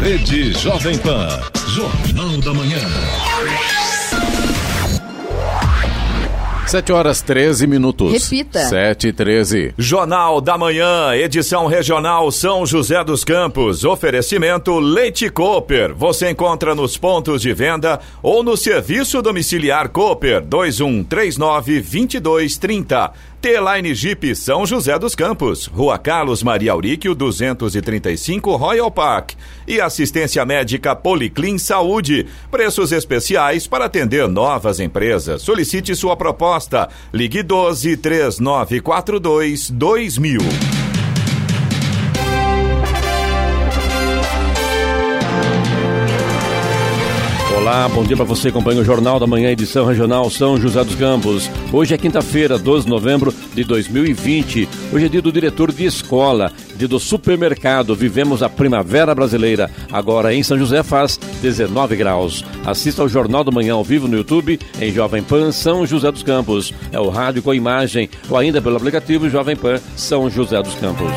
Rede Jovem Pan. Jornal da Manhã. 7 horas 13 minutos. Repita. 7 e 13. Jornal da Manhã, edição regional São José dos Campos. Oferecimento Leite Cooper. Você encontra nos pontos de venda ou no serviço domiciliar Cooper 2139 2230. T-Line Jeep São José dos Campos, Rua Carlos Maria Auríquio, 235 Royal Park. E assistência médica Policlin Saúde. Preços especiais para atender novas empresas. Solicite sua proposta. Ligue 12 3942 2000. Olá, bom dia para você, acompanha o Jornal da Manhã, edição regional São José dos Campos. Hoje é quinta-feira, 12 de novembro de 2020. Hoje é dia do diretor de escola, dia do supermercado. Vivemos a primavera brasileira. Agora em São José faz 19 graus. Assista ao Jornal da Manhã ao vivo no YouTube em Jovem Pan São José dos Campos. É o rádio com imagem ou ainda pelo aplicativo Jovem Pan São José dos Campos.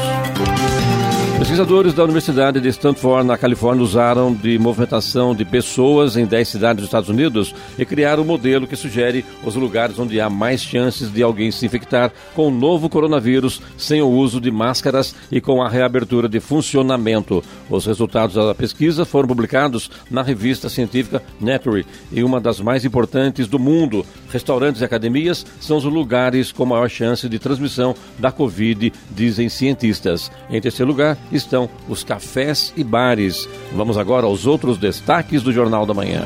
Pesquisadores da Universidade de Stanford, na Califórnia, usaram de movimentação de pessoas em 10 cidades dos Estados Unidos e criaram um modelo que sugere os lugares onde há mais chances de alguém se infectar com o novo coronavírus sem o uso de máscaras e com a reabertura de funcionamento. Os resultados da pesquisa foram publicados na revista científica Nature e uma das mais importantes do mundo. Restaurantes e academias são os lugares com maior chance de transmissão da Covid, dizem cientistas. Em terceiro lugar, estão os cafés e bares. Vamos agora aos outros destaques do Jornal da Manhã.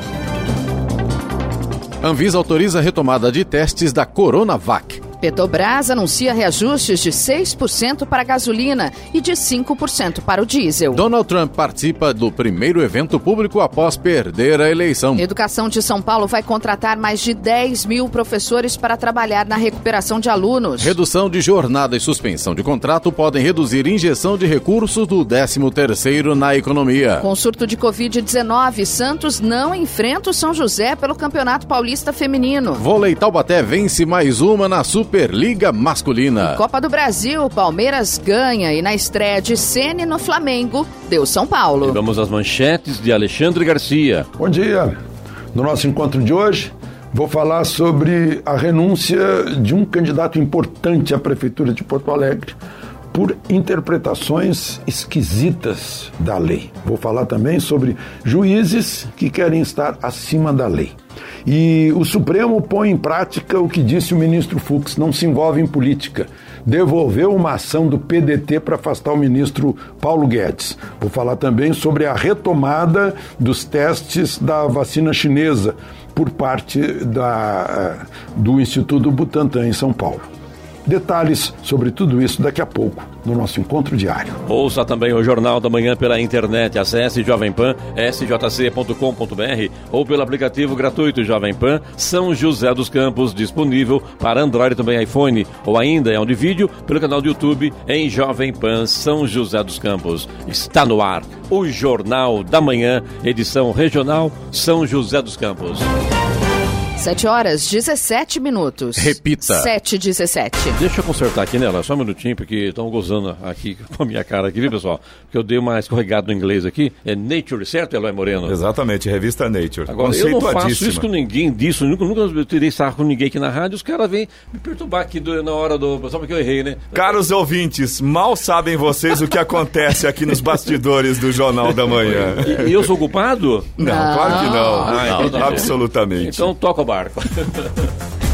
Anvisa autoriza a retomada de testes da Coronavac. Petrobras anuncia reajustes de 6% para a gasolina e de 5% para o diesel. Donald Trump participa do primeiro evento público após perder a eleição. Educação de São Paulo vai contratar mais de 10 mil professores para trabalhar na recuperação de alunos. Redução de jornada e suspensão de contrato podem reduzir injeção de recursos do 13º na economia. Com surto de Covid-19, Santos não enfrenta o São José pelo Campeonato Paulista Feminino. Vôlei Taubaté vence mais uma na Superliga Masculina. Copa do Brasil, Palmeiras ganha e na estreia de Sene no Flamengo, deu São Paulo. E vamos às manchetes de Alexandre Garcia. Bom dia. No nosso encontro de hoje, vou falar sobre a renúncia de um candidato importante à Prefeitura de Porto Alegre por interpretações esquisitas da lei. Vou falar também sobre juízes que querem estar acima da lei. E o Supremo põe em prática o que disse o ministro Fux: não se envolve em política. Devolveu uma ação do PDT para afastar o ministro Paulo Guedes. Vou falar também sobre a retomada dos testes da vacina chinesa por parte da, do Instituto Butantan em São Paulo. Detalhes sobre tudo isso daqui a pouco no nosso encontro diário. Ouça também o Jornal da Manhã pela internet. Acesse Jovem Pan, sjc.com.br ou pelo aplicativo gratuito Jovem Pan São José dos Campos, disponível para Android também iPhone, ou ainda é um de vídeo pelo canal do YouTube em Jovem Pan São José dos Campos. Está no ar o Jornal da Manhã, edição regional São José dos Campos. 7 horas 17 minutos. Repita. 7 e 17. Deixa eu consertar aqui nela, só um minutinho, porque estão gozando aqui com a minha cara aqui, viu, pessoal? Porque eu dei uma escorregada no inglês aqui. É Nature, certo, Eloy Moreno? Exatamente, revista Nature. Agora, eu não faço isso com ninguém disso, nunca, nunca tirei sarro com ninguém aqui na rádio, os caras vêm me perturbar aqui do, na hora do... Só porque eu errei, né? Caros ouvintes, mal sabem vocês o que acontece aqui nos bastidores do Jornal da Manhã. E, eu sou culpado? Não, claro que não. Ah, então tá bom. Absolutamente. Então toca barco.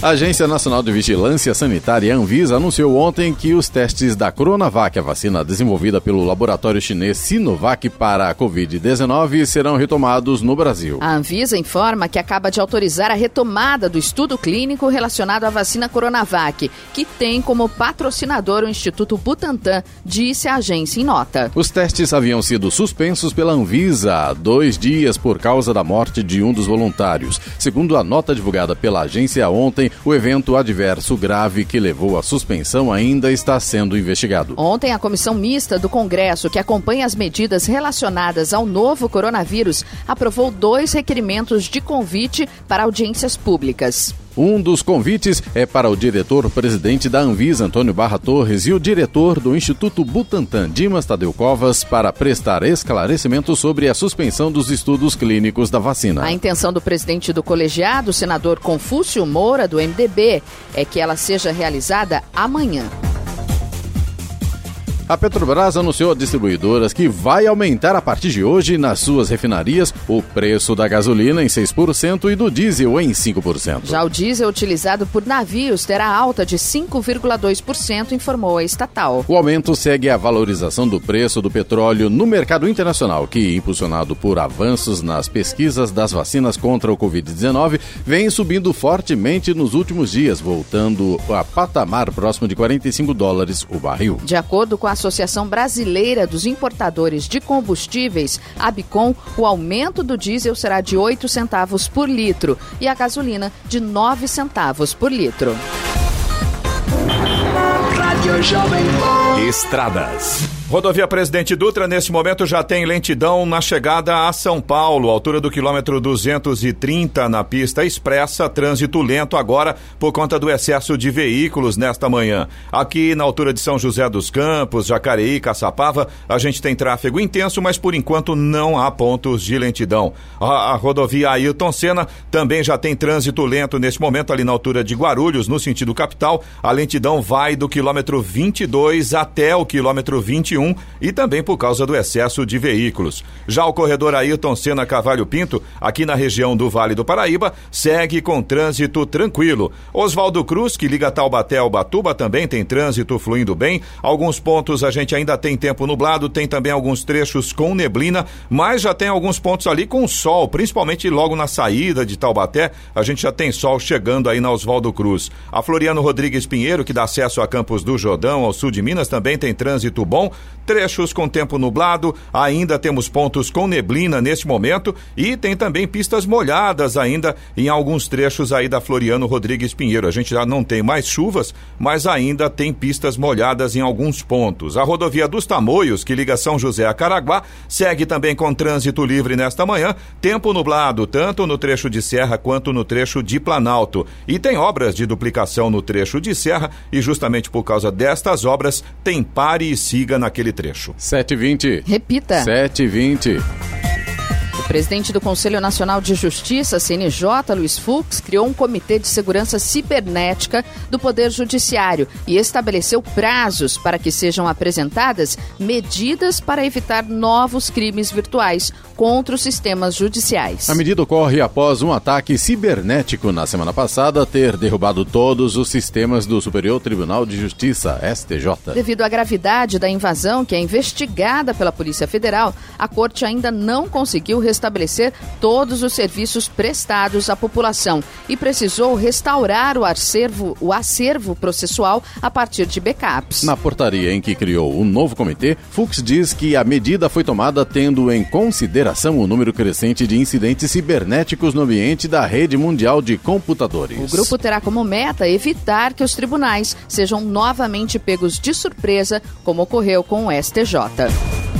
A Agência Nacional de Vigilância Sanitária Anvisa anunciou ontem que os testes da Coronavac, a vacina desenvolvida pelo laboratório chinês Sinovac para a Covid-19, serão retomados no Brasil. A Anvisa informa que acaba de autorizar a retomada do estudo clínico relacionado à vacina Coronavac, que tem como patrocinador o Instituto Butantan, disse a agência em nota. Os testes haviam sido suspensos pela Anvisa há dois dias por causa da morte de um dos voluntários. Segundo a nota divulgada pela agência ontem, o evento adverso grave que levou à suspensão ainda está sendo investigado. Ontem, a comissão mista do Congresso, que acompanha as medidas relacionadas ao novo coronavírus, aprovou dois requerimentos de convite para audiências públicas. Um dos convites é para o diretor-presidente da Anvisa, Antônio Barra Torres, e o diretor do Instituto Butantan, Dimas Tadeu Covas, para prestar esclarecimentos sobre a suspensão dos estudos clínicos da vacina. A intenção do presidente do colegiado, senador Confúcio Moura, do MDB, é que ela seja realizada amanhã. A Petrobras anunciou a distribuidoras que vai aumentar a partir de hoje nas suas refinarias o preço da gasolina em 6% e do diesel em 5%. Já o diesel utilizado por navios terá alta de 5,2%, informou a estatal. O aumento segue a valorização do preço do petróleo no mercado internacional, que, impulsionado por avanços nas pesquisas das vacinas contra o Covid-19, vem subindo fortemente nos últimos dias, voltando a patamar próximo de 45 dólares o barril. De acordo com a Associação Brasileira dos Importadores de Combustíveis, Abicom, o aumento do diesel será de 8 centavos por litro e a gasolina de 9 centavos por litro. Estradas. Rodovia Presidente Dutra, nesse momento, já tem lentidão na chegada a São Paulo, altura do quilômetro 230 na pista expressa, trânsito lento agora por conta do excesso de veículos nesta manhã. Aqui na altura de São José dos Campos, Jacareí, Caçapava, a gente tem tráfego intenso, mas por enquanto não há pontos de lentidão. A, a rodovia Ailton Senna também já tem trânsito lento nesse momento, ali na altura de Guarulhos, no sentido capital. A lentidão vai do quilômetro 22 até o quilômetro 21 e também por causa do excesso de veículos. Já o corredor Ayrton Senna Cavalho Pinto, aqui na região do Vale do Paraíba, segue com trânsito tranquilo. Oswaldo Cruz, que liga Taubaté ao Batuba, também tem trânsito fluindo bem. Alguns pontos a gente ainda tem tempo nublado, tem também alguns trechos com neblina, mas já tem alguns pontos ali com sol, principalmente logo na saída de Taubaté, a gente já tem sol chegando aí na Oswaldo Cruz. A Floriano Rodrigues Pinheiro, que dá acesso a Campos do Jordão, ao sul de Minas, também tem trânsito bom trechos com tempo nublado, ainda temos pontos com neblina neste momento e tem também pistas molhadas ainda em alguns trechos aí da Floriano Rodrigues Pinheiro. A gente já não tem mais chuvas, mas ainda tem pistas molhadas em alguns pontos. A rodovia dos Tamoios, que liga São José a Caraguá, segue também com trânsito livre nesta manhã, tempo nublado tanto no trecho de Serra quanto no trecho de Planalto. E tem obras de duplicação no trecho de Serra e justamente por causa destas obras tem pare e siga naquele trecho. 7h20. Repita. 7h20. Presidente do Conselho Nacional de Justiça, CNJ, Luiz Fux, criou um comitê de segurança cibernética do Poder Judiciário e estabeleceu prazos para que sejam apresentadas medidas para evitar novos crimes virtuais contra os sistemas judiciais. A medida ocorre após um ataque cibernético na semana passada ter derrubado todos os sistemas do Superior Tribunal de Justiça, STJ. Devido à gravidade da invasão, que é investigada pela Polícia Federal, a corte ainda não conseguiu restabelecer todos os serviços prestados à população e precisou restaurar o acervo, o acervo processual a partir de backups. Na portaria em que criou o novo comitê, Fux diz que a medida foi tomada tendo em consideração o número crescente de incidentes cibernéticos no ambiente da rede mundial de computadores. O grupo terá como meta evitar que os tribunais sejam novamente pegos de surpresa, como ocorreu com o STJ.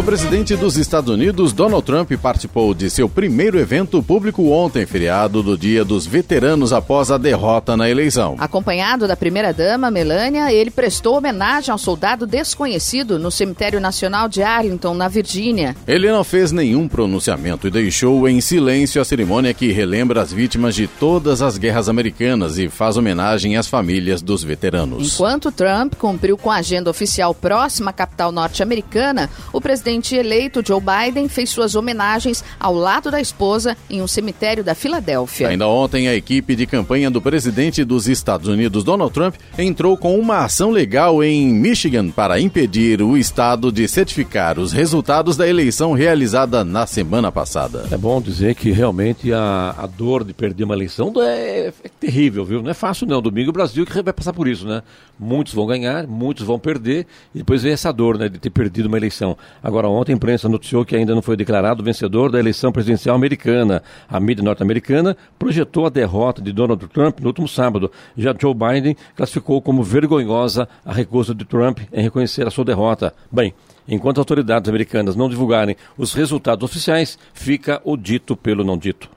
O presidente dos Estados Unidos, Donald Trump, participou de seu primeiro evento público ontem, feriado do Dia dos Veteranos após a derrota na eleição. Acompanhado da primeira-dama, Melania, ele prestou homenagem ao soldado desconhecido no Cemitério Nacional de Arlington, na Virgínia. Ele não fez nenhum pronunciamento e deixou em silêncio a cerimônia que relembra as vítimas de todas as guerras americanas e faz homenagem às famílias dos veteranos. Enquanto Trump cumpriu com a agenda oficial próxima à capital norte-americana, o presidente presidente eleito Joe Biden fez suas homenagens ao lado da esposa em um cemitério da Filadélfia. Ainda ontem, a equipe de campanha do presidente dos Estados Unidos, Donald Trump, entrou com uma ação legal em Michigan para impedir o estado de certificar os resultados da eleição realizada na semana passada. É bom dizer que realmente a, a dor de perder uma eleição é, é terrível, viu? Não é fácil não. Domingo o Brasil que vai passar por isso, né? Muitos vão ganhar, muitos vão perder e depois vem essa dor, né, de ter perdido uma eleição. Agora, ontem a imprensa noticiou que ainda não foi declarado vencedor da eleição presidencial americana. A mídia norte-americana projetou a derrota de Donald Trump no último sábado. Já Joe Biden classificou como vergonhosa a recusa de Trump em reconhecer a sua derrota. Bem, enquanto as autoridades americanas não divulgarem os resultados oficiais, fica o dito pelo não dito.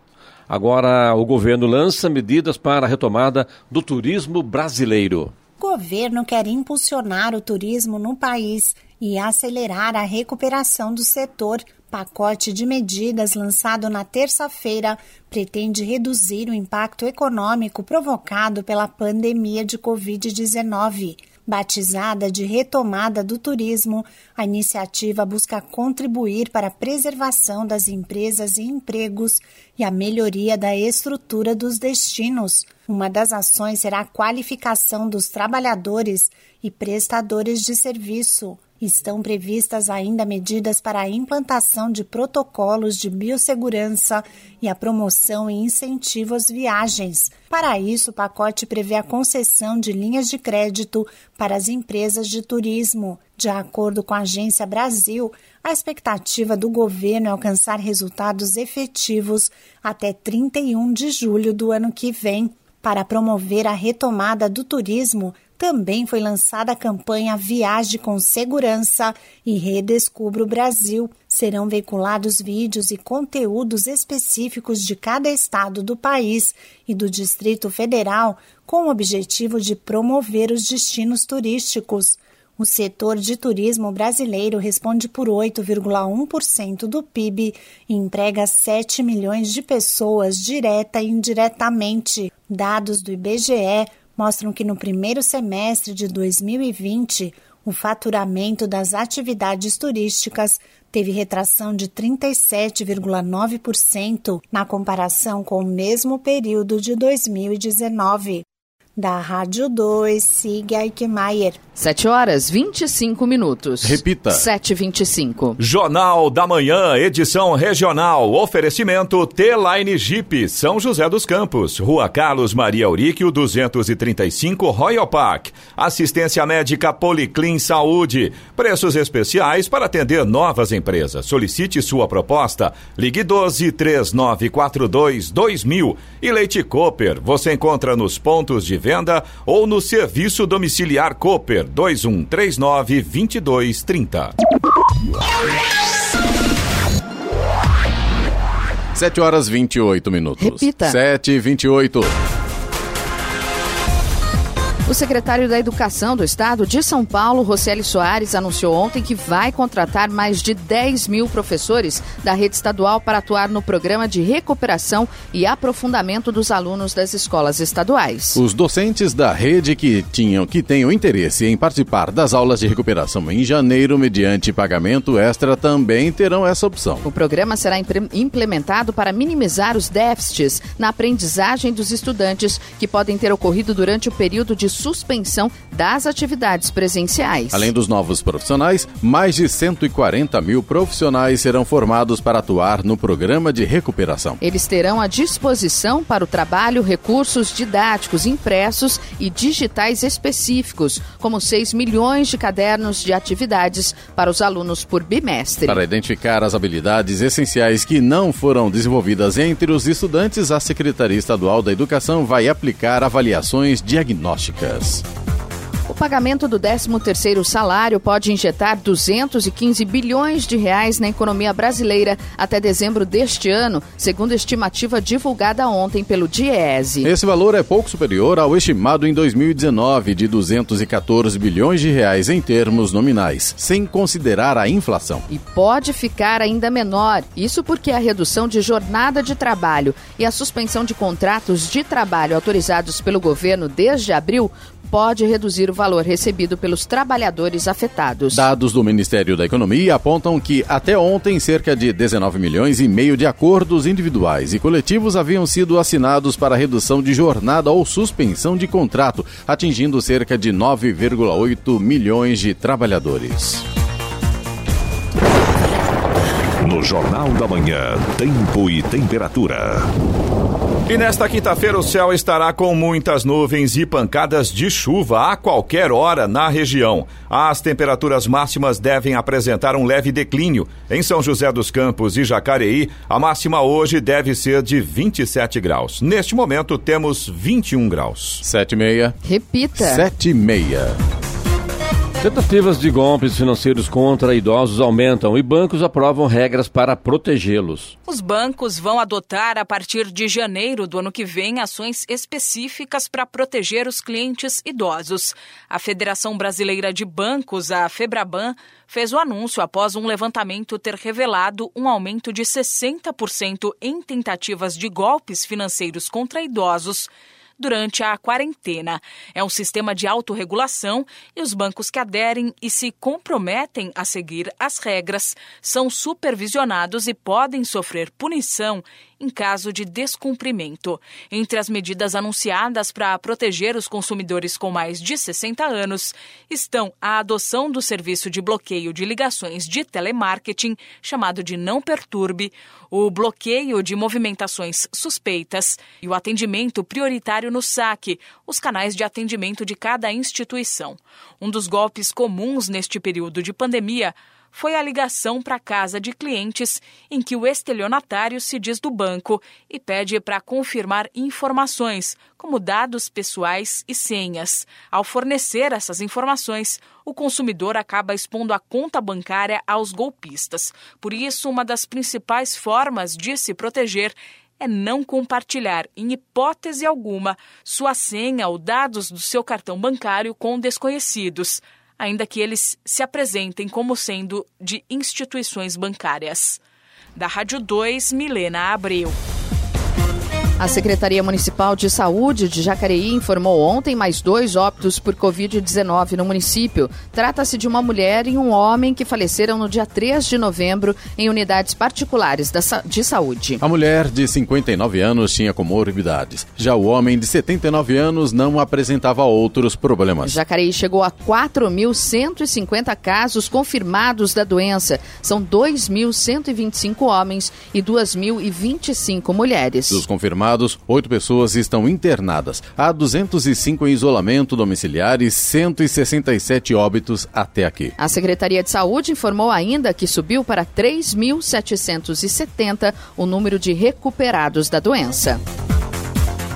Agora, o governo lança medidas para a retomada do turismo brasileiro. Governo quer impulsionar o turismo no país e acelerar a recuperação do setor. Pacote de medidas lançado na terça-feira pretende reduzir o impacto econômico provocado pela pandemia de Covid-19. Batizada de Retomada do Turismo, a iniciativa busca contribuir para a preservação das empresas e empregos e a melhoria da estrutura dos destinos. Uma das ações será a qualificação dos trabalhadores e prestadores de serviço. Estão previstas ainda medidas para a implantação de protocolos de biossegurança e a promoção e incentivo às viagens. Para isso, o pacote prevê a concessão de linhas de crédito para as empresas de turismo. De acordo com a Agência Brasil, a expectativa do governo é alcançar resultados efetivos até 31 de julho do ano que vem. Para promover a retomada do turismo, também foi lançada a campanha Viaje com Segurança e Redescubra o Brasil. Serão veiculados vídeos e conteúdos específicos de cada estado do país e do Distrito Federal com o objetivo de promover os destinos turísticos. O setor de turismo brasileiro responde por 8,1% do PIB e emprega 7 milhões de pessoas direta e indiretamente. Dados do IBGE mostram que no primeiro semestre de 2020, o faturamento das atividades turísticas teve retração de 37,9% na comparação com o mesmo período de 2019. Da Rádio 2, siga Eichmeier. 7 horas 25 minutos. Repita. 7h25. Jornal da Manhã, edição regional. Oferecimento T-Line Jeep, São José dos Campos. Rua Carlos Maria Auríquio, 235, Royal Park. Assistência médica Policlin Saúde. Preços especiais para atender novas empresas. Solicite sua proposta. Ligue 12 3942 2000. E Leite Cooper, você encontra nos pontos de venda ou no serviço domiciliar Cooper 2139 2230. 7 horas 28 minutos. Repita. 7 e 28. O secretário da Educação do Estado de São Paulo, Roseli Soares, anunciou ontem que vai contratar mais de 10 mil professores da rede estadual para atuar no programa de recuperação e aprofundamento dos alunos das escolas estaduais. Os docentes da rede que tinham que tenham interesse em participar das aulas de recuperação em janeiro mediante pagamento extra também terão essa opção. O programa será implementado para minimizar os déficits na aprendizagem dos estudantes que podem ter ocorrido durante o período de suspensão das atividades presenciais. Além dos novos profissionais, mais de 140 mil profissionais serão formados para atuar no programa de recuperação. Eles terão à disposição para o trabalho recursos didáticos impressos e digitais específicos, como 6 milhões de cadernos de atividades para os alunos por bimestre. Para identificar as habilidades essenciais que não foram desenvolvidas entre os estudantes, a Secretaria Estadual da Educação vai aplicar avaliações diagnósticas. O pagamento do 13º salário pode injetar 215 bilhões de reais na economia brasileira até dezembro deste ano, segundo a estimativa divulgada ontem pelo DIEESE. Esse valor é pouco superior ao estimado em 2019 de 214 bilhões de reais em termos nominais, sem considerar a inflação. E pode ficar ainda menor, isso porque a redução de jornada de trabalho e a suspensão de contratos de trabalho autorizados pelo governo desde abril pode reduzir o valor recebido pelos trabalhadores afetados. Dados do Ministério da Economia apontam que até ontem cerca de 19 milhões e meio de acordos individuais e coletivos haviam sido assinados para redução de jornada ou suspensão de contrato, atingindo cerca de 9,8 milhões de trabalhadores. No Jornal da Manhã, Tempo e Temperatura. E nesta quinta-feira o céu estará com muitas nuvens e pancadas de chuva a qualquer hora na região. As temperaturas máximas devem apresentar um leve declínio. Em São José dos Campos e Jacareí, a máxima hoje deve ser de 27 graus. Neste momento temos 21 graus. 7 e meia. Repita. 7 e meia. Tentativas de golpes financeiros contra idosos aumentam e bancos aprovam regras para protegê-los. Os bancos vão adotar, a partir de janeiro do ano que vem, ações específicas para proteger os clientes idosos. A Federação Brasileira de Bancos, a Febraban, fez o anúncio após um levantamento ter revelado um aumento de 60% em tentativas de golpes financeiros contra idosos durante a quarentena. É um sistema de autorregulação e os bancos que aderem e se comprometem a seguir as regras são supervisionados e podem sofrer punição em caso de descumprimento. Entre as medidas anunciadas para proteger os consumidores com mais de 60 anos estão a adoção do serviço de bloqueio de ligações de telemarketing, chamado de Não Perturbe, o bloqueio de movimentações suspeitas e o atendimento prioritário no saque, os canais de atendimento de cada instituição. Um dos golpes comuns neste período de pandemia foi a ligação para a casa de clientes em que o estelionatário se diz do banco e pede para confirmar informações, como dados pessoais e senhas. Ao fornecer essas informações, o consumidor acaba expondo a conta bancária aos golpistas. Por isso, uma das principais formas de se proteger é não compartilhar, em hipótese alguma, sua senha ou dados do seu cartão bancário com desconhecidos ainda que eles se apresentem como sendo de instituições bancárias. Da Rádio 2, Milena Abreu. A Secretaria Municipal de Saúde de Jacareí informou ontem mais dois óbitos por Covid-19 no município. Trata-se de uma mulher e um homem que faleceram no dia 3 de novembro em unidades particulares de saúde. A mulher de 59 anos tinha comorbidades. Já o homem de 79 anos não apresentava outros problemas. Jacareí chegou a 4.150 casos confirmados da doença. São 2.125 homens e 2.025 mulheres. Dos confirmados confirmados, oito pessoas estão internadas. Há 205 em isolamento domiciliar e 167 óbitos até aqui. A Secretaria de Saúde informou ainda que subiu para 3.770 o número de recuperados da doença.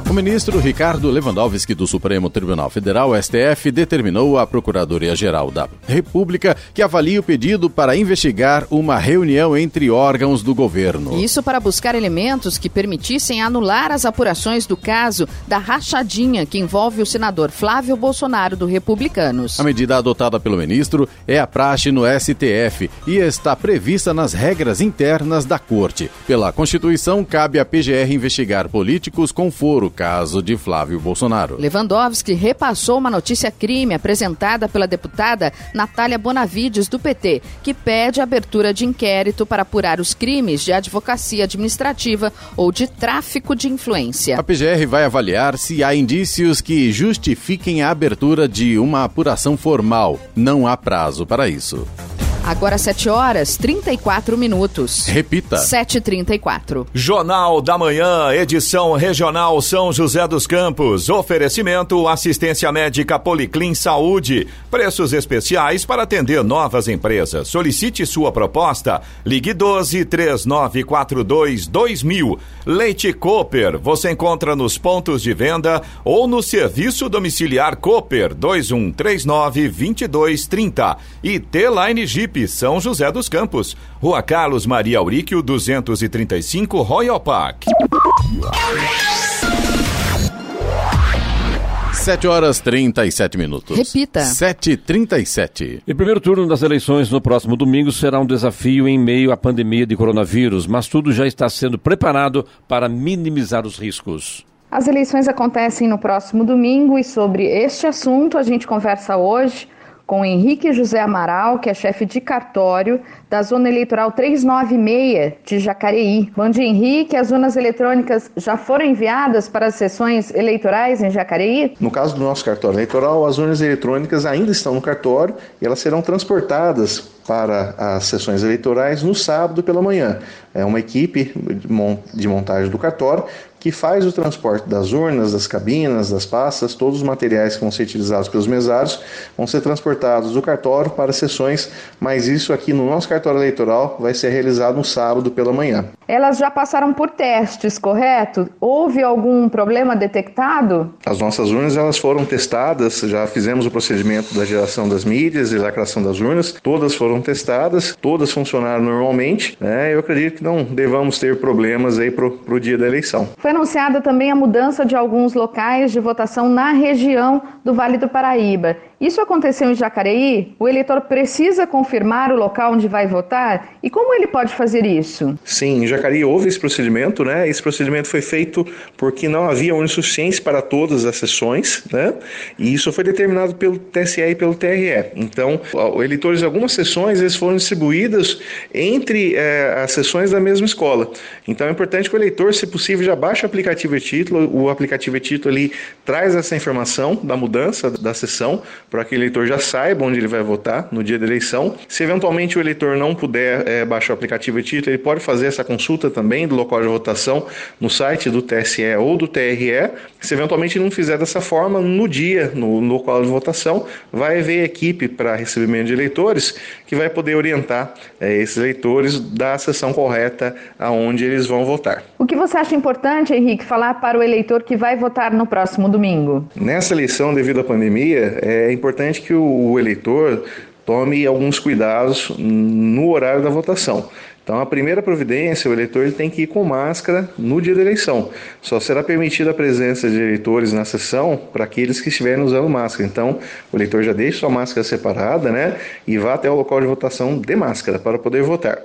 O ministro Ricardo Lewandowski do Supremo Tribunal Federal, STF, determinou à Procuradoria-Geral da República que avalie o pedido para investigar uma reunião entre órgãos do governo. Isso para buscar elementos que permitissem anular as apurações do caso da rachadinha que envolve o senador Flávio Bolsonaro do Republicanos. A medida adotada pelo ministro é a praxe no STF e está prevista nas regras internas da Corte. Pela Constituição, cabe à PGR investigar políticos com foro caso de Flávio Bolsonaro. Lewandowski repassou uma notícia crime apresentada pela deputada Natália Bonavides, do PT, que pede abertura de inquérito para apurar os crimes de advocacia administrativa ou de tráfico de influência. A PGR vai avaliar se há indícios que justifiquem a abertura de uma apuração formal. Não há prazo para isso. Agora 7 horas 34 minutos. Repita. 7h34. Jornal da Manhã, edição regional São José dos Campos. Oferecimento assistência médica Policlin Saúde. Preços especiais para atender novas empresas. Solicite sua proposta. Ligue 12 3942 2000. Leite Cooper. Você encontra nos pontos de venda ou no serviço domiciliar Cooper 2139 2230. E T-Line Jeep são José dos Campos. Rua Carlos Maria Auríquio, 235, Royal Park. 7 horas 37 minutos. Repita. 7h37. O primeiro turno das eleições no próximo domingo será um desafio em meio à pandemia de coronavírus, mas tudo já está sendo preparado para minimizar os riscos. As eleições acontecem no próximo domingo e sobre este assunto a gente conversa hoje com Henrique José Amaral, que é chefe de cartório da Zona Eleitoral 396 de Jacareí. Bom dia, Henrique. As urnas eletrônicas já foram enviadas para as sessões eleitorais em Jacareí? No caso do nosso cartório eleitoral, as urnas eletrônicas ainda estão no cartório e elas serão transportadas para as sessões eleitorais no sábado pela manhã. É uma equipe de montagem do cartório que faz o transporte das urnas, das cabinas, das pastas, todos os materiais que vão ser utilizados pelos mesários vão ser transportados do cartório para sessões, mas isso aqui no nosso cartório eleitoral vai ser realizado no sábado pela manhã. Elas já passaram por testes, correto? Houve algum problema detectado? As nossas urnas elas foram testadas, já fizemos o procedimento da geração das mídias e lacração das urnas, todas foram testadas, todas funcionaram normalmente, né? Eu acredito que não devamos ter problemas aí pro, pro dia da eleição. Foi anunciada também a mudança de alguns locais de votação na região do Vale do Paraíba. Isso aconteceu em Jacareí? O eleitor precisa confirmar o local onde vai votar? E como ele pode fazer isso? Sim, em Jacareí houve esse procedimento, né? Esse procedimento foi feito porque não havia urna suficiente para todas as sessões, né? E isso foi determinado pelo TSE e pelo TRE. Então, eleitores de algumas sessões eles foram distribuídos entre é, as sessões da mesma escola. Então, é importante que o eleitor, se possível, já baixe o aplicativo e título. O aplicativo e título ali traz essa informação da mudança da sessão para que o eleitor já saiba onde ele vai votar no dia da eleição. Se eventualmente o eleitor não puder é, baixar o aplicativo e título, ele pode fazer essa consulta também do local de votação no site do TSE ou do TRE. Se eventualmente não fizer dessa forma, no dia, no, no local de votação, vai haver equipe para recebimento de eleitores que vai poder orientar é, esses eleitores da sessão correta aonde eles vão votar. O que você acha importante, Henrique, falar para o eleitor que vai votar no próximo domingo? Nessa eleição, devido à pandemia, é importante que o eleitor tome alguns cuidados no horário da votação. Então, a primeira providência, o eleitor ele tem que ir com máscara no dia da eleição. Só será permitida a presença de eleitores na sessão para aqueles que estiverem usando máscara. Então, o eleitor já deixe sua máscara separada, né? E vá até o local de votação de máscara para poder votar.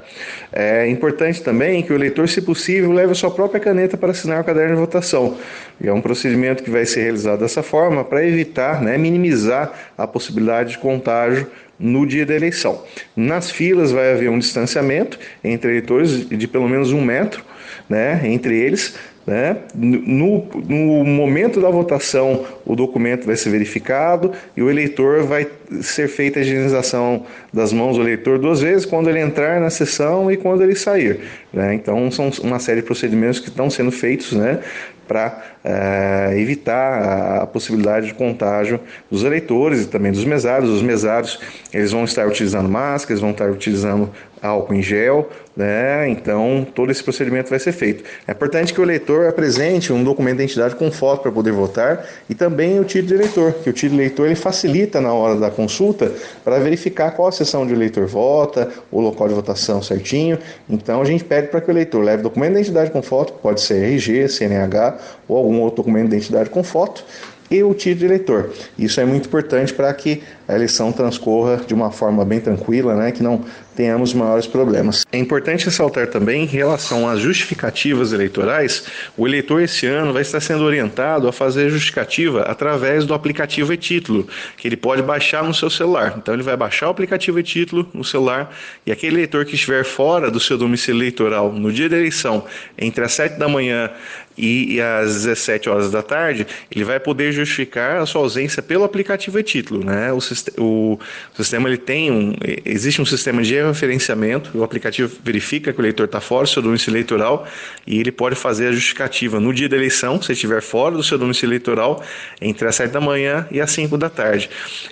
É importante também que o eleitor, se possível, leve a sua própria caneta para assinar o caderno de votação. E é um procedimento que vai ser realizado dessa forma para evitar, né, minimizar a possibilidade de contágio no dia da eleição. Nas filas vai haver um distanciamento entre eleitores de pelo menos um metro né, entre eles. Né? No, no momento da votação, o documento vai ser verificado e o eleitor vai ser feita a higienização das mãos do eleitor duas vezes, quando ele entrar na sessão e quando ele sair. Né? Então, são uma série de procedimentos que estão sendo feitos né, para é, evitar a possibilidade de contágio dos eleitores e também dos mesários. Os mesários eles vão estar utilizando máscaras, vão estar utilizando álcool em gel, né? Então todo esse procedimento vai ser feito. É importante que o eleitor apresente um documento de identidade com foto para poder votar e também o título de eleitor, que o título de eleitor ele facilita na hora da consulta para verificar qual a sessão de eleitor vota, o local de votação certinho. Então a gente pede para que o eleitor leve documento de identidade com foto, pode ser RG, CNH ou algum outro documento de identidade com foto e o título de eleitor. Isso é muito importante para que a eleição transcorra de uma forma bem tranquila, né, que não tenhamos maiores problemas. É importante ressaltar também, em relação às justificativas eleitorais, o eleitor esse ano vai estar sendo orientado a fazer justificativa através do aplicativo e-título, que ele pode baixar no seu celular. Então ele vai baixar o aplicativo e-título no celular e aquele eleitor que estiver fora do seu domicílio eleitoral no dia da eleição, entre as 7 da manhã e, às 17 horas da tarde, ele vai poder justificar a sua ausência pelo aplicativo e-título. Né? O, o, o sistema ele tem um, existe um sistema de referenciamento, o aplicativo verifica que o eleitor está fora do seu domicílio eleitoral e ele pode fazer a justificativa no dia da eleição, se estiver fora do seu domicílio eleitoral, entre as 7 da manhã e as 5 da tarde.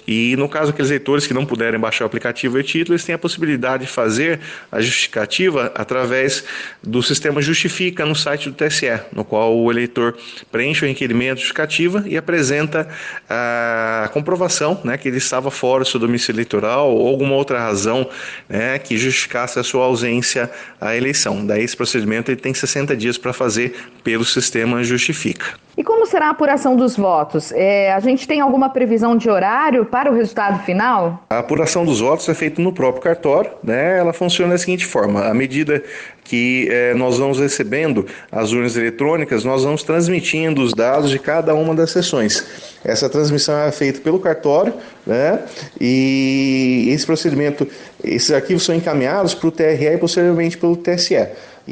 E no caso aqueles eleitores que não puderem baixar o aplicativo e título, eles têm a possibilidade de fazer a justificativa através do sistema Justifica no site do TSE, no qual o eleitor preenche o requerimento justificativa e apresenta a comprovação né, que ele estava fora do seu domicílio eleitoral ou alguma outra razão né, que justificasse a sua ausência à eleição. Daí esse procedimento ele tem 60 dias para fazer pelo sistema Justifica. E como será a apuração dos votos? É, a gente tem alguma previsão de horário para o resultado final? A apuração dos votos é feita no próprio cartório, né? Ela funciona da seguinte forma: à medida que é, nós vamos recebendo as urnas eletrônicas, nós vamos transmitindo os dados de cada uma das sessões. Essa transmissão é feita pelo cartório, né? E esse procedimento, esses arquivos são encaminhados para o TRE e posteriormente pelo TSE.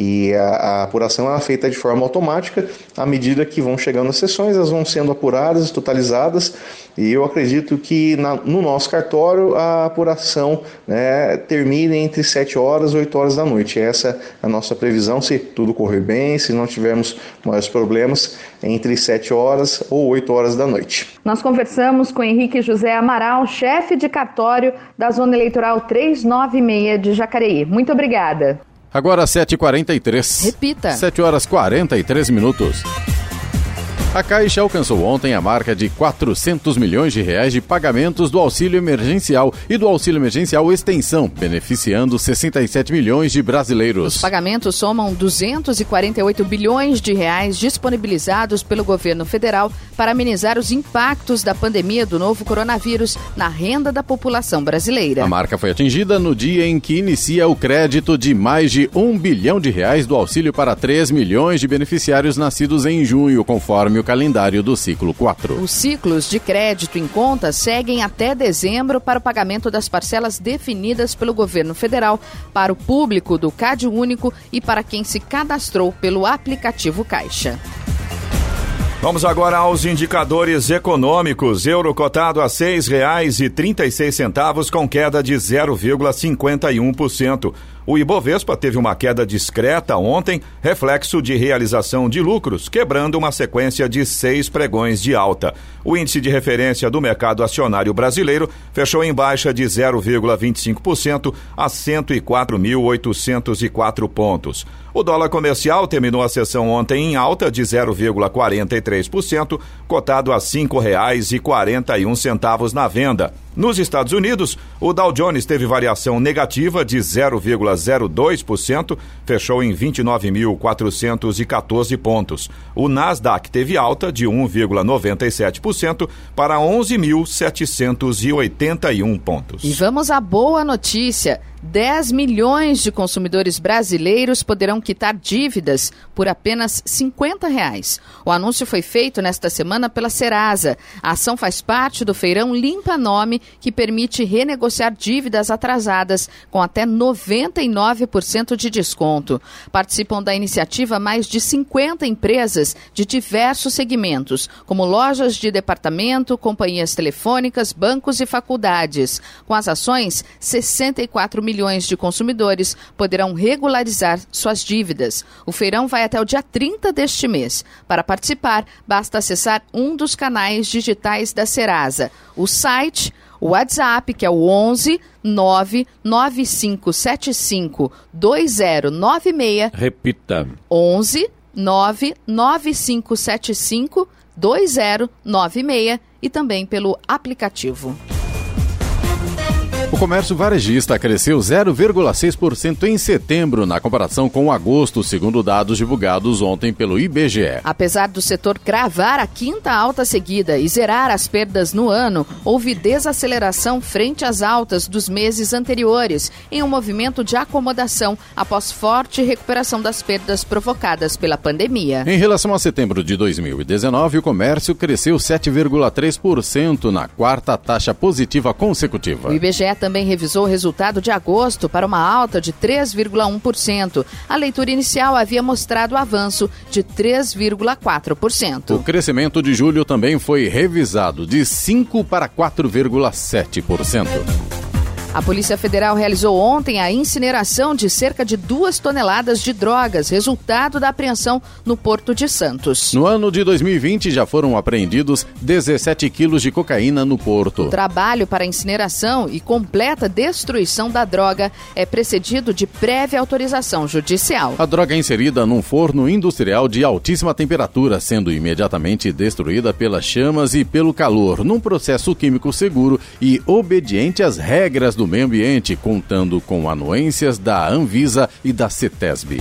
E a, a apuração é feita de forma automática, à medida que vão chegando as sessões, elas vão sendo apuradas, totalizadas, e eu acredito que na, no nosso cartório a apuração né, termine entre 7 horas e 8 horas da noite. Essa é a nossa previsão, se tudo correr bem, se não tivermos maiores problemas, entre 7 horas ou 8 horas da noite. Nós conversamos com Henrique José Amaral, chefe de cartório da Zona Eleitoral 396 de Jacareí. Muito obrigada. Agora 7h43. Repita. 7 horas 43 minutos. A Caixa alcançou ontem a marca de 400 milhões de reais de pagamentos do auxílio emergencial e do auxílio emergencial extensão, beneficiando 67 milhões de brasileiros. Os pagamentos somam 248 bilhões de reais disponibilizados pelo governo federal para amenizar os impactos da pandemia do novo coronavírus na renda da população brasileira. A marca foi atingida no dia em que inicia o crédito de mais de um bilhão de reais do auxílio para 3 milhões de beneficiários nascidos em junho, conforme o calendário do ciclo 4. Os ciclos de crédito em conta seguem até dezembro para o pagamento das parcelas definidas pelo governo federal para o público do Cade Único e para quem se cadastrou pelo aplicativo Caixa. Vamos agora aos indicadores econômicos. Euro cotado a R$ 6,36 com queda de 0,51%. O Ibovespa teve uma queda discreta ontem, reflexo de realização de lucros, quebrando uma sequência de seis pregões de alta. O índice de referência do mercado acionário brasileiro fechou em baixa de 0,25% a 104.804 pontos. O dólar comercial terminou a sessão ontem em alta de 0,43%, cotado a R$ 5,41 na venda. Nos Estados Unidos, o Dow Jones teve variação negativa de 0,02%, fechou em 29.414 pontos. O Nasdaq teve alta de 1,97% para 11.781 pontos. E vamos à boa notícia. 10 milhões de consumidores brasileiros poderão quitar dívidas por apenas 50 reais. O anúncio foi feito nesta semana pela Serasa. A ação faz parte do feirão Limpa Nome, que permite renegociar dívidas atrasadas com até 99% de desconto. Participam da iniciativa mais de 50 empresas de diversos segmentos, como lojas de departamento, companhias telefônicas, bancos e faculdades. Com as ações, 64 milhões de consumidores poderão regularizar suas dívidas. O feirão vai até o dia 30 deste mês. Para participar, basta acessar um dos canais digitais da Serasa, o site, o WhatsApp, que é o 11 99575 2096. Repita. 11 99575 2096 e também pelo aplicativo. O comércio varejista cresceu 0,6% em setembro, na comparação com agosto, segundo dados divulgados ontem pelo IBGE. Apesar do setor cravar a quinta alta seguida e zerar as perdas no ano, houve desaceleração frente às altas dos meses anteriores, em um movimento de acomodação após forte recuperação das perdas provocadas pela pandemia. Em relação a setembro de 2019, o comércio cresceu 7,3% na quarta taxa positiva consecutiva. O IBGE também revisou o resultado de agosto para uma alta de 3,1%. A leitura inicial havia mostrado avanço de 3,4%. O crescimento de julho também foi revisado de 5 para 4,7%. A Polícia Federal realizou ontem a incineração de cerca de duas toneladas de drogas, resultado da apreensão no Porto de Santos. No ano de 2020 já foram apreendidos 17 quilos de cocaína no Porto. O trabalho para incineração e completa destruição da droga é precedido de prévia autorização judicial. A droga é inserida num forno industrial de altíssima temperatura, sendo imediatamente destruída pelas chamas e pelo calor, num processo químico seguro e obediente às regras do meio ambiente, contando com anuências da Anvisa e da CETESB.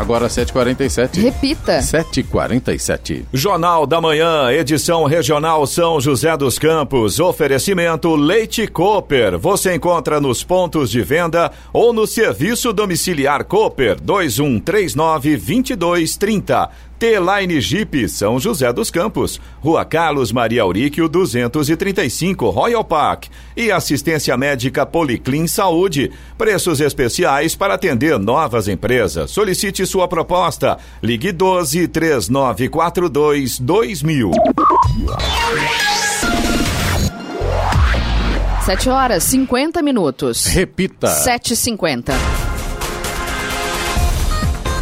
Agora 7h47. Repita. 7h47. Jornal da Manhã, edição regional São José dos Campos. Oferecimento Leite Cooper. Você encontra nos pontos de venda ou no serviço domiciliar Cooper 2139 2230. T-Line Jeep São José dos Campos, Rua Carlos Maria Auríquio 235, Royal Park e assistência médica Policlin Saúde. Preços especiais para atender novas empresas. Solicite sua proposta. Ligue 12 3942 2000. 7 horas 50 minutos. Repita. 7h50.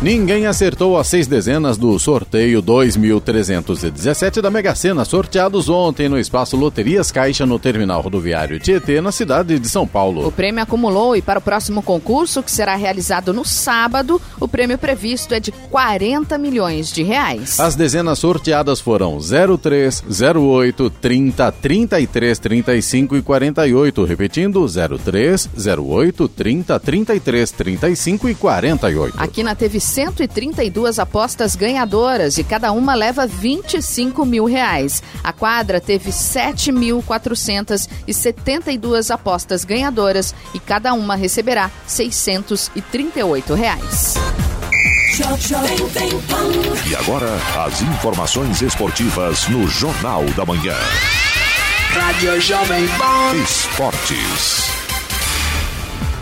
Ninguém acertou as seis dezenas do sorteio 2317 da Mega Sena, sorteados ontem no espaço Loterias Caixa no terminal rodoviário Tietê, na cidade de São Paulo. O prêmio acumulou e para o próximo concurso, que será realizado no sábado, o prêmio previsto é de 40 milhões de reais. As dezenas sorteadas foram 03, 08, 30, 33, 35 e 48, repetindo 03, 08, 30, 33, 35 e 48. Aqui na TV 132 apostas ganhadoras e cada uma leva 25 mil reais. A quadra teve 7.472 apostas ganhadoras e cada uma receberá 638 reais. E agora, as informações esportivas no Jornal da Manhã. Rádio Jovem Pan. Esportes.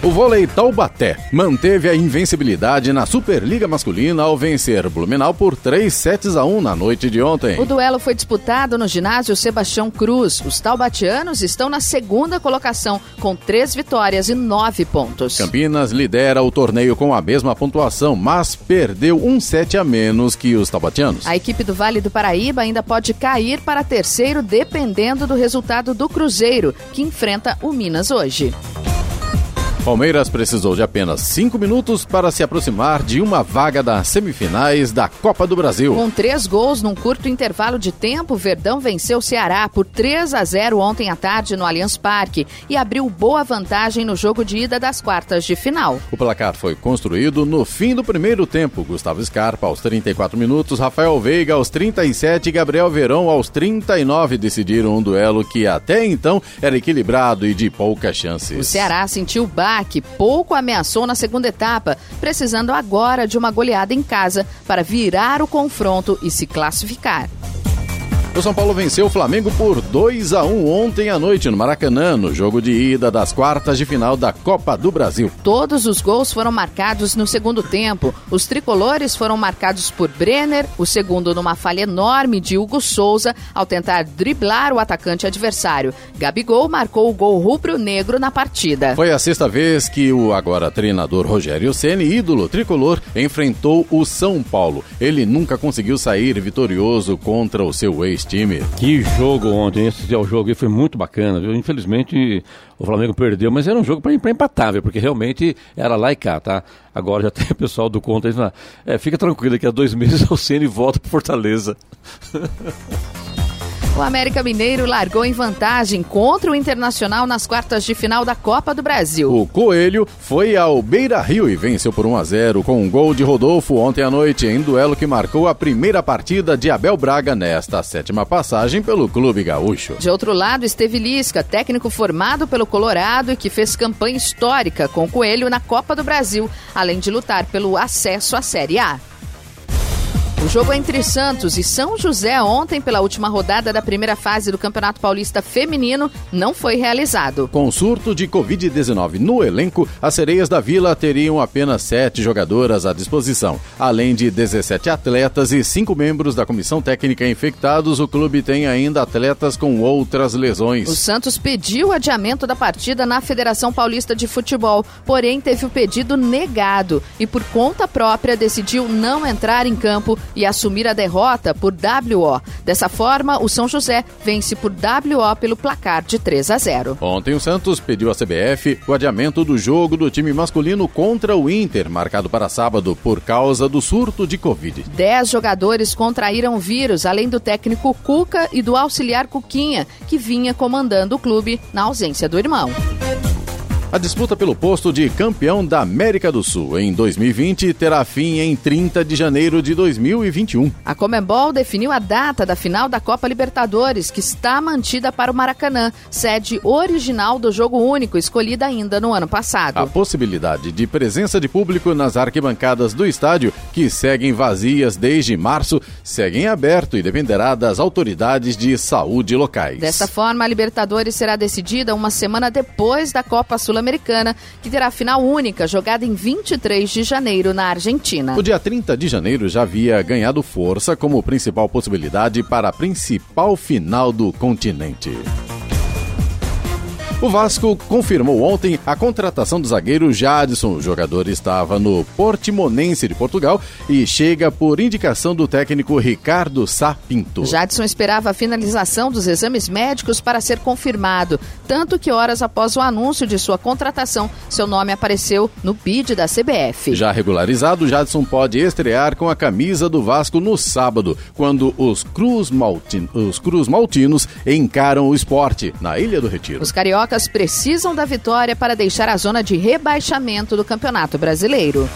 O vôlei Taubaté manteve a invencibilidade na Superliga Masculina ao vencer Blumenau por 3 sets a 1 na noite de ontem. O duelo foi disputado no ginásio Sebastião Cruz. Os taubatianos estão na segunda colocação, com três vitórias e nove pontos. Campinas lidera o torneio com a mesma pontuação, mas perdeu um set a menos que os taubatianos. A equipe do Vale do Paraíba ainda pode cair para terceiro, dependendo do resultado do Cruzeiro, que enfrenta o Minas hoje. Palmeiras precisou de apenas cinco minutos para se aproximar de uma vaga das semifinais da Copa do Brasil. Com três gols num curto intervalo de tempo, Verdão venceu o Ceará por 3 a 0 ontem à tarde no Allianz Parque e abriu boa vantagem no jogo de ida das quartas de final. O placar foi construído no fim do primeiro tempo. Gustavo Scarpa aos 34 minutos, Rafael Veiga aos 37 e Gabriel Verão aos 39 decidiram um duelo que até então era equilibrado e de poucas chances. O Ceará sentiu baixo que pouco ameaçou na segunda etapa, precisando agora de uma goleada em casa para virar o confronto e se classificar. O São Paulo venceu o Flamengo por 2 a 1 ontem à noite no Maracanã, no jogo de ida das quartas de final da Copa do Brasil. Todos os gols foram marcados no segundo tempo. Os tricolores foram marcados por Brenner, o segundo numa falha enorme de Hugo Souza ao tentar driblar o atacante adversário. Gabigol marcou o gol rubro-negro na partida. Foi a sexta vez que o agora treinador Rogério Ceni, ídolo tricolor, enfrentou o São Paulo. Ele nunca conseguiu sair vitorioso contra o seu ex time. Que jogo ontem, esse é o jogo foi muito bacana, viu? Infelizmente o Flamengo perdeu, mas era um jogo para empatar, viu? porque realmente era lá e cá, tá? Agora já tem o pessoal do conta aí, é, fica tranquilo que há dois meses o Ceni volta para Fortaleza. O América Mineiro largou em vantagem contra o Internacional nas quartas de final da Copa do Brasil. O Coelho foi ao Beira Rio e venceu por 1 a 0 com um gol de Rodolfo ontem à noite, em duelo que marcou a primeira partida de Abel Braga nesta sétima passagem pelo Clube Gaúcho. De outro lado, esteve Lisca, técnico formado pelo Colorado e que fez campanha histórica com o Coelho na Copa do Brasil, além de lutar pelo acesso à Série A. O jogo é entre Santos e São José ontem, pela última rodada da primeira fase do Campeonato Paulista Feminino, não foi realizado. Com surto de Covid-19 no elenco, as sereias da Vila teriam apenas sete jogadoras à disposição. Além de 17 atletas e cinco membros da comissão técnica infectados, o clube tem ainda atletas com outras lesões. O Santos pediu o adiamento da partida na Federação Paulista de Futebol, porém teve o pedido negado e, por conta própria, decidiu não entrar em campo e assumir a derrota por WO. Dessa forma, o São José vence por WO pelo placar de 3 a 0. Ontem o Santos pediu à CBF o adiamento do jogo do time masculino contra o Inter, marcado para sábado por causa do surto de Covid. Dez jogadores contraíram o vírus, além do técnico Cuca e do auxiliar Cuquinha, que vinha comandando o clube na ausência do irmão. A disputa pelo posto de campeão da América do Sul em 2020 terá fim em 30 de janeiro de 2021. A Comembol definiu a data da final da Copa Libertadores, que está mantida para o Maracanã, sede original do jogo único, escolhida ainda no ano passado. A possibilidade de presença de público nas arquibancadas do estádio, que seguem vazias desde março, seguem aberto e dependerá das autoridades de saúde locais. Dessa forma, a Libertadores será decidida uma semana depois da Copa Sul-Americana, que terá final única, jogada em 23 de janeiro na Argentina. O dia 30 de janeiro já havia ganhado força como principal possibilidade para a principal final do continente. O Vasco confirmou ontem a contratação do zagueiro Jadson. O jogador estava no Portimonense de Portugal e chega por indicação do técnico Ricardo Sapinto. Jadson esperava a finalização dos exames médicos para ser confirmado, tanto que horas após o anúncio de sua contratação, seu nome apareceu no bid da CBF. Já regularizado, Jadson pode estrear com a camisa do Vasco no sábado, quando os Cruz, Maltin os Cruz Maltinos encaram o esporte na Ilha do Retiro. Os cariocas cariocas precisam da vitória para deixar a zona de rebaixamento do Campeonato Brasileiro.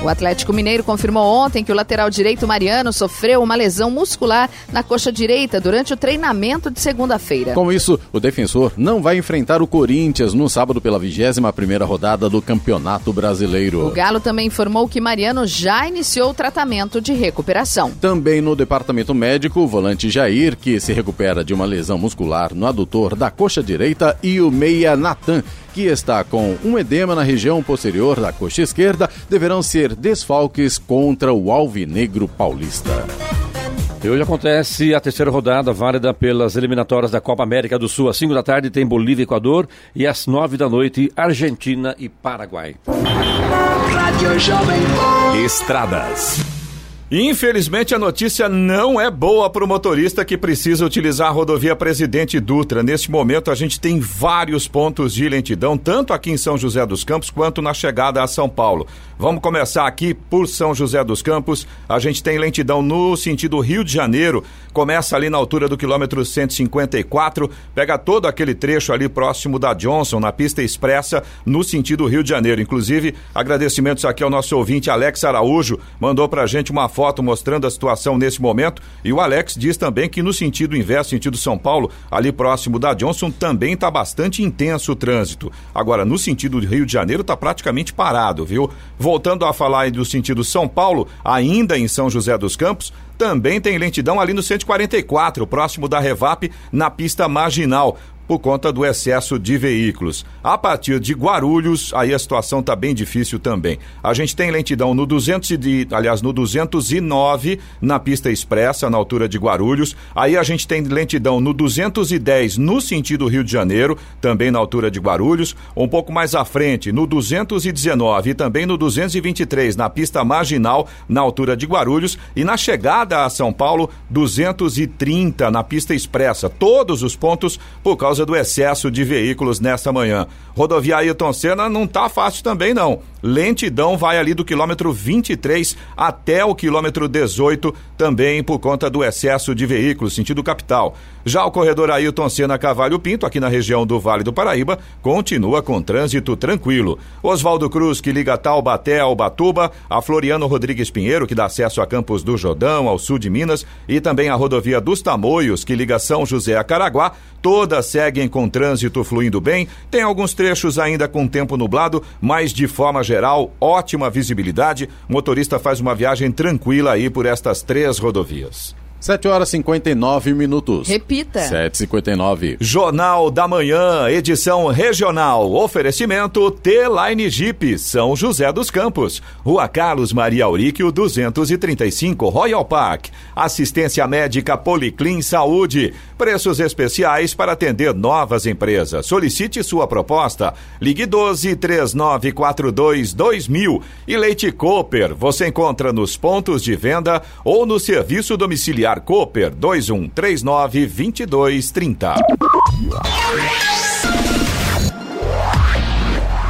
O Atlético Mineiro confirmou ontem que o lateral direito Mariano sofreu uma lesão muscular na coxa direita durante o treinamento de segunda-feira. Com isso, o defensor não vai enfrentar o Corinthians no sábado pela 21ª rodada do Campeonato Brasileiro. O Galo também informou que Mariano já iniciou o tratamento de recuperação. Também no departamento médico, o volante Jair, que se recupera de uma lesão muscular no adutor da coxa direita, e o meia Natan, que está com um edema na região posterior da coxa esquerda, deverão ser desfalques contra o Alvinegro Paulista. E hoje acontece a terceira rodada válida pelas eliminatórias da Copa América do Sul. Às 5 da tarde tem Bolívia e Equador e às 9 da noite Argentina e Paraguai. Estradas. Infelizmente, a notícia não é boa para o motorista que precisa utilizar a rodovia Presidente Dutra. Neste momento, a gente tem vários pontos de lentidão, tanto aqui em São José dos Campos quanto na chegada a São Paulo. Vamos começar aqui por São José dos Campos. A gente tem lentidão no sentido Rio de Janeiro. Começa ali na altura do quilômetro 154, pega todo aquele trecho ali próximo da Johnson, na pista expressa, no sentido Rio de Janeiro. Inclusive, agradecimentos aqui ao nosso ouvinte Alex Araújo, mandou pra gente uma foto mostrando a situação nesse momento. E o Alex diz também que no sentido inverso, sentido São Paulo, ali próximo da Johnson, também está bastante intenso o trânsito. Agora, no sentido Rio de Janeiro, está praticamente parado, viu? Voltando a falar do sentido São Paulo, ainda em São José dos Campos, também tem lentidão ali no 144, próximo da Revap, na pista marginal por conta do excesso de veículos. A partir de Guarulhos, aí a situação está bem difícil também. A gente tem lentidão no 200 de, aliás, no 209 na pista expressa, na altura de Guarulhos. Aí a gente tem lentidão no 210 no sentido Rio de Janeiro, também na altura de Guarulhos. Um pouco mais à frente, no 219 e também no 223 na pista marginal, na altura de Guarulhos. E na chegada a São Paulo, 230 na pista expressa. Todos os pontos por causa causa do excesso de veículos nesta manhã. Rodovia Ailton Senna não tá fácil também não. Lentidão vai ali do quilômetro 23 até o quilômetro 18, também por conta do excesso de veículos, sentido capital. Já o corredor Ailton Senna Cavalho Pinto, aqui na região do Vale do Paraíba, continua com trânsito tranquilo. Oswaldo Cruz, que liga Taubaté ao Batuba, a Floriano Rodrigues Pinheiro, que dá acesso a Campos do Jordão, ao sul de Minas, e também a rodovia dos Tamoios, que liga São José a Caraguá, todas seguem com trânsito fluindo bem. Tem alguns trechos ainda com tempo nublado, mas de forma geral, ótima visibilidade. O motorista faz uma viagem tranquila aí por estas três rodovias. 7 horas e 59 minutos. Repita. 7h59. Jornal da Manhã, edição regional. Oferecimento T-Line Jeep, São José dos Campos. Rua Carlos Maria Auríquio, 235, Royal Park. Assistência médica Policlin Saúde. Preços especiais para atender novas empresas. Solicite sua proposta. Ligue 12 3942 2000. E Leite Cooper, você encontra nos pontos de venda ou no serviço domiciliar Cooper 2139 2230.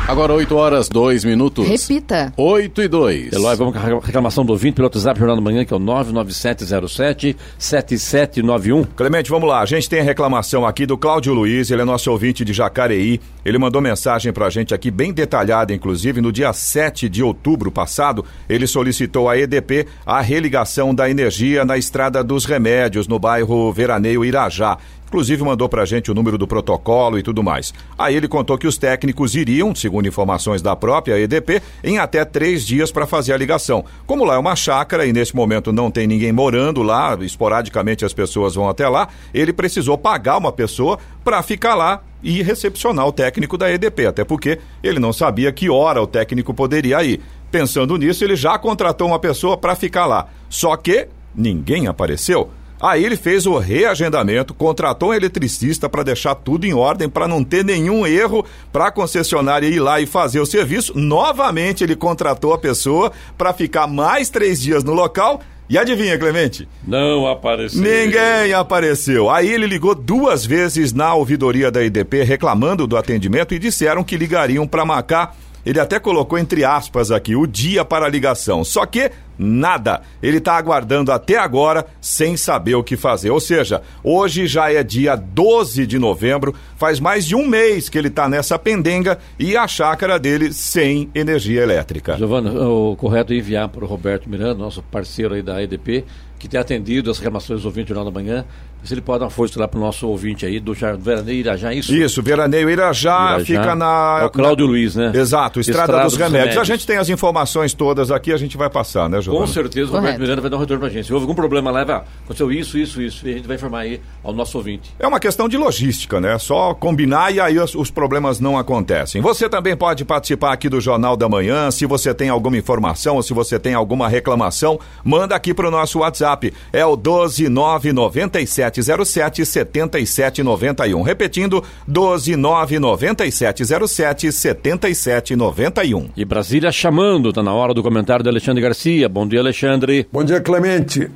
Agora 8 horas, 2 minutos. Repita. 8 e 2. Eloy, vamos com a reclamação do ouvinte pelo WhatsApp Jornal da Manhã, que é o 99707-7791. Clemente, vamos lá. A gente tem a reclamação aqui do Cláudio Luiz, ele é nosso ouvinte de Jacareí. Ele mandou mensagem pra gente aqui, bem detalhada, inclusive, no dia 7 de outubro passado, ele solicitou à EDP a religação da energia na Estrada dos Remédios, no bairro Veraneio Irajá. Inclusive mandou pra gente o número do protocolo e tudo mais. Aí ele contou que os técnicos iriam, segundo informações da própria EDP, em até três dias para fazer a ligação. Como lá é uma chácara e nesse momento não tem ninguém morando lá, esporadicamente as pessoas vão até lá, ele precisou pagar uma pessoa para ficar lá e recepcionar o técnico da EDP, até porque ele não sabia que hora o técnico poderia ir. Pensando nisso, ele já contratou uma pessoa para ficar lá. Só que ninguém apareceu. Aí ele fez o reagendamento, contratou um eletricista para deixar tudo em ordem, para não ter nenhum erro, para a concessionária ir lá e fazer o serviço. Novamente ele contratou a pessoa para ficar mais três dias no local. E adivinha, Clemente? Não apareceu. Ninguém apareceu. Aí ele ligou duas vezes na ouvidoria da IDP reclamando do atendimento e disseram que ligariam para marcar ele até colocou entre aspas aqui o dia para a ligação. Só que nada. Ele está aguardando até agora sem saber o que fazer. Ou seja, hoje já é dia 12 de novembro, faz mais de um mês que ele está nessa pendenga e a chácara dele sem energia elétrica. Giovana, o correto é enviar para o Roberto Miranda, nosso parceiro aí da EDP, que tem atendido as reclamações do ouvinte do Jornal da Manhã. Se ele pode dar uma força lá para o nosso ouvinte aí do Veraneio Irajá, isso? Isso, Veraneio Irajá, Irajá fica na. É o Cláudio na... Luiz, né? Exato, Estrada, Estrada dos, dos remédios. remédios. A gente tem as informações todas aqui, a gente vai passar, né, Giovana? Com certeza o Roberto Miranda vai dar um retorno para a gente. Se houve algum problema lá, vai, aconteceu isso, isso, isso, e a gente vai informar aí ao nosso ouvinte. É uma questão de logística, né? Só combinar e aí os, os problemas não acontecem. Você também pode participar aqui do Jornal da Manhã. Se você tem alguma informação ou se você tem alguma reclamação, manda aqui para o nosso WhatsApp. É o 1299707 7791. Repetindo, 1299707 7791. E Brasília chamando, tá na hora do comentário de Alexandre Garcia. Bom dia, Alexandre. Bom dia, Clemente.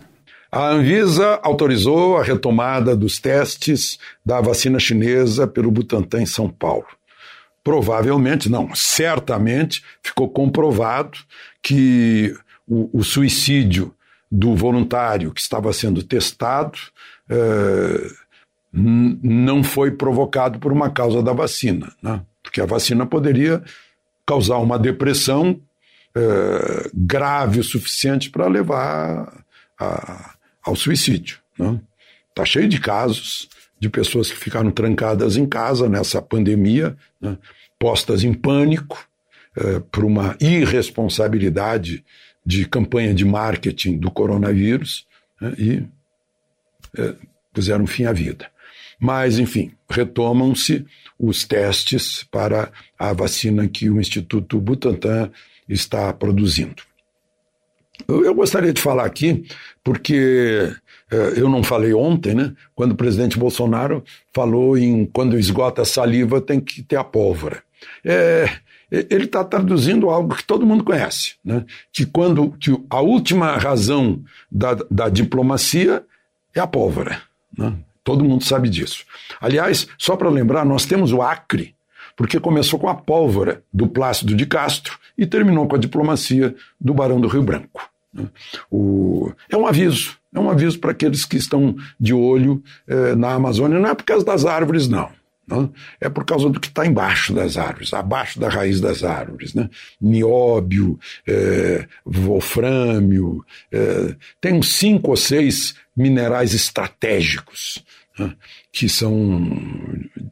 A Anvisa autorizou a retomada dos testes da vacina chinesa pelo Butantan em São Paulo. Provavelmente, não, certamente ficou comprovado que o, o suicídio do voluntário que estava sendo testado eh, não foi provocado por uma causa da vacina, né? porque a vacina poderia causar uma depressão eh, grave o suficiente para levar a, ao suicídio. Está né? Tá cheio de casos de pessoas que ficaram trancadas em casa nessa pandemia, né? postas em pânico eh, por uma irresponsabilidade de campanha de marketing do coronavírus né? e eh, puseram fim à vida. Mas, enfim, retomam-se os testes para a vacina que o Instituto Butantan está produzindo. Eu gostaria de falar aqui, porque eh, eu não falei ontem, né? Quando o presidente Bolsonaro falou em quando esgota a saliva tem que ter a pólvora. É, ele está traduzindo algo que todo mundo conhece, né? Que quando que a última razão da, da diplomacia é a pólvora. Né? Todo mundo sabe disso. Aliás, só para lembrar, nós temos o Acre, porque começou com a pólvora do Plácido de Castro e terminou com a diplomacia do Barão do Rio Branco. Né? O... É um aviso, é um aviso para aqueles que estão de olho eh, na Amazônia, não é por causa das árvores, não. Né? É por causa do que está embaixo das árvores, abaixo da raiz das árvores. Né? Nióbio, é, wolfrâmio, é, tem uns cinco ou seis minerais estratégicos né? que são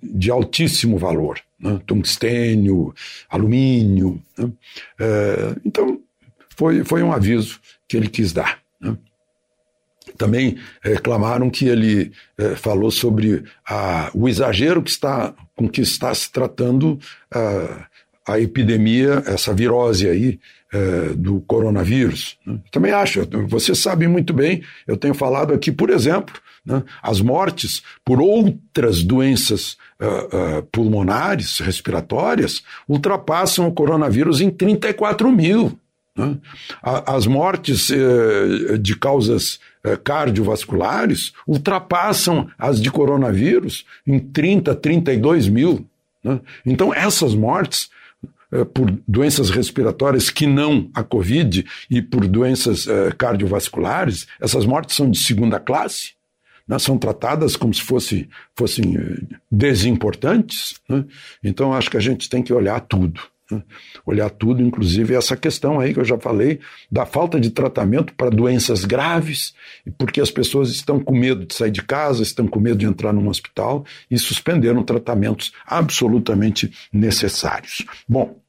de altíssimo valor. Né? Tungstênio, alumínio. Né? É, então, foi, foi um aviso que ele quis dar. Também reclamaram que ele eh, falou sobre a, o exagero que está, com que está se tratando a, a epidemia, essa virose aí eh, do coronavírus. Né? Também acho, você sabe muito bem, eu tenho falado aqui, por exemplo, né, as mortes por outras doenças uh, uh, pulmonares, respiratórias, ultrapassam o coronavírus em 34 mil. Né? As mortes eh, de causas eh, cardiovasculares ultrapassam as de coronavírus em 30, 32 mil. Né? Então, essas mortes eh, por doenças respiratórias que não a Covid e por doenças eh, cardiovasculares, essas mortes são de segunda classe. Né? São tratadas como se fosse, fossem eh, desimportantes. Né? Então, acho que a gente tem que olhar tudo. Olhar tudo, inclusive essa questão aí que eu já falei, da falta de tratamento para doenças graves, porque as pessoas estão com medo de sair de casa, estão com medo de entrar num hospital e suspenderam tratamentos absolutamente necessários. Bom,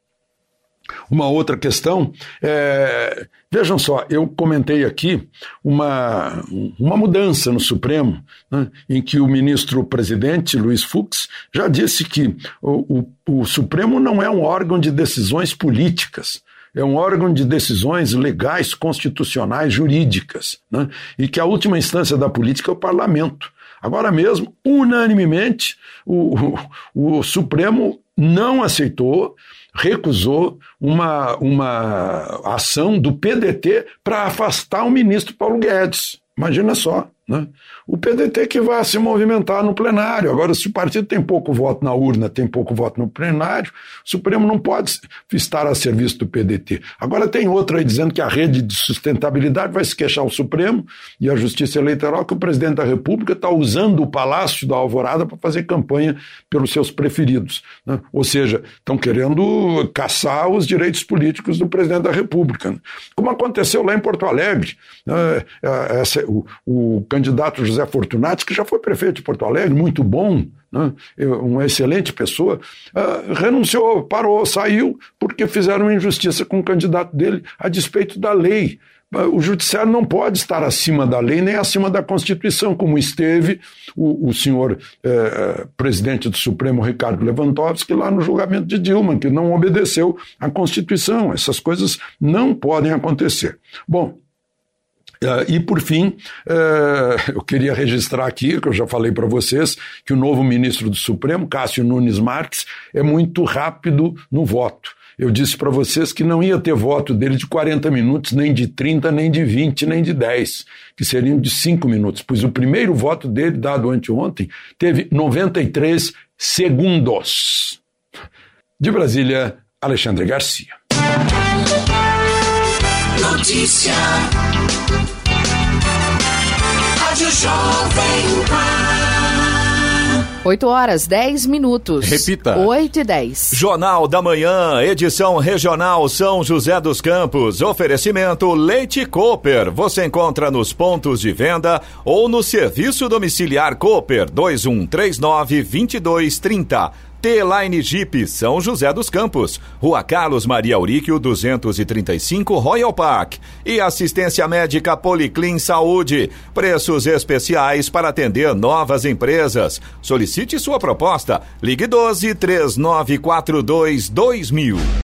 uma outra questão, é, vejam só, eu comentei aqui uma, uma mudança no Supremo, né, em que o ministro-presidente, Luiz Fux, já disse que o, o, o Supremo não é um órgão de decisões políticas, é um órgão de decisões legais, constitucionais, jurídicas, né, e que a última instância da política é o parlamento. Agora mesmo, unanimemente, o, o, o Supremo não aceitou recusou uma, uma ação do PDT para afastar o ministro Paulo Guedes. Imagina só. Né? O PDT que vai se movimentar no plenário. Agora, se o partido tem pouco voto na urna, tem pouco voto no plenário, o Supremo não pode estar a serviço do PDT. Agora, tem outro aí dizendo que a rede de sustentabilidade vai se queixar ao Supremo e à Justiça Eleitoral que o presidente da República está usando o Palácio da Alvorada para fazer campanha pelos seus preferidos. Né? Ou seja, estão querendo caçar os direitos políticos do presidente da República. Né? Como aconteceu lá em Porto Alegre. Né? É, essa, o, o candidato José Fortunato, que já foi prefeito de Porto Alegre, muito bom, né? uma excelente pessoa, uh, renunciou, parou, saiu, porque fizeram injustiça com o candidato dele a despeito da lei. Ah, o judiciário não pode estar acima da lei nem acima da Constituição, como esteve o, o senhor eh, presidente do Supremo, Ricardo Lewandowski, lá no julgamento de Dilma, que não obedeceu à Constituição. Essas coisas não podem acontecer. Bom, e, por fim, uh, eu queria registrar aqui, que eu já falei para vocês, que o novo ministro do Supremo, Cássio Nunes Marques, é muito rápido no voto. Eu disse para vocês que não ia ter voto dele de 40 minutos, nem de 30, nem de 20, nem de 10, que seriam de 5 minutos, pois o primeiro voto dele, dado anteontem, teve 93 segundos. De Brasília, Alexandre Garcia. Notícia. Rádio Jovem Pan. 8 horas 10 minutos. Repita. 8 e 10. Jornal da Manhã, edição regional São José dos Campos. Oferecimento Leite Cooper. Você encontra nos pontos de venda ou no serviço domiciliar Cooper 2139 2230. T-Line Jeep São José dos Campos, Rua Carlos Maria Auríquio 235 Royal Park e assistência médica Policlin Saúde, preços especiais para atender novas empresas. Solicite sua proposta. Ligue 12 3942 2000.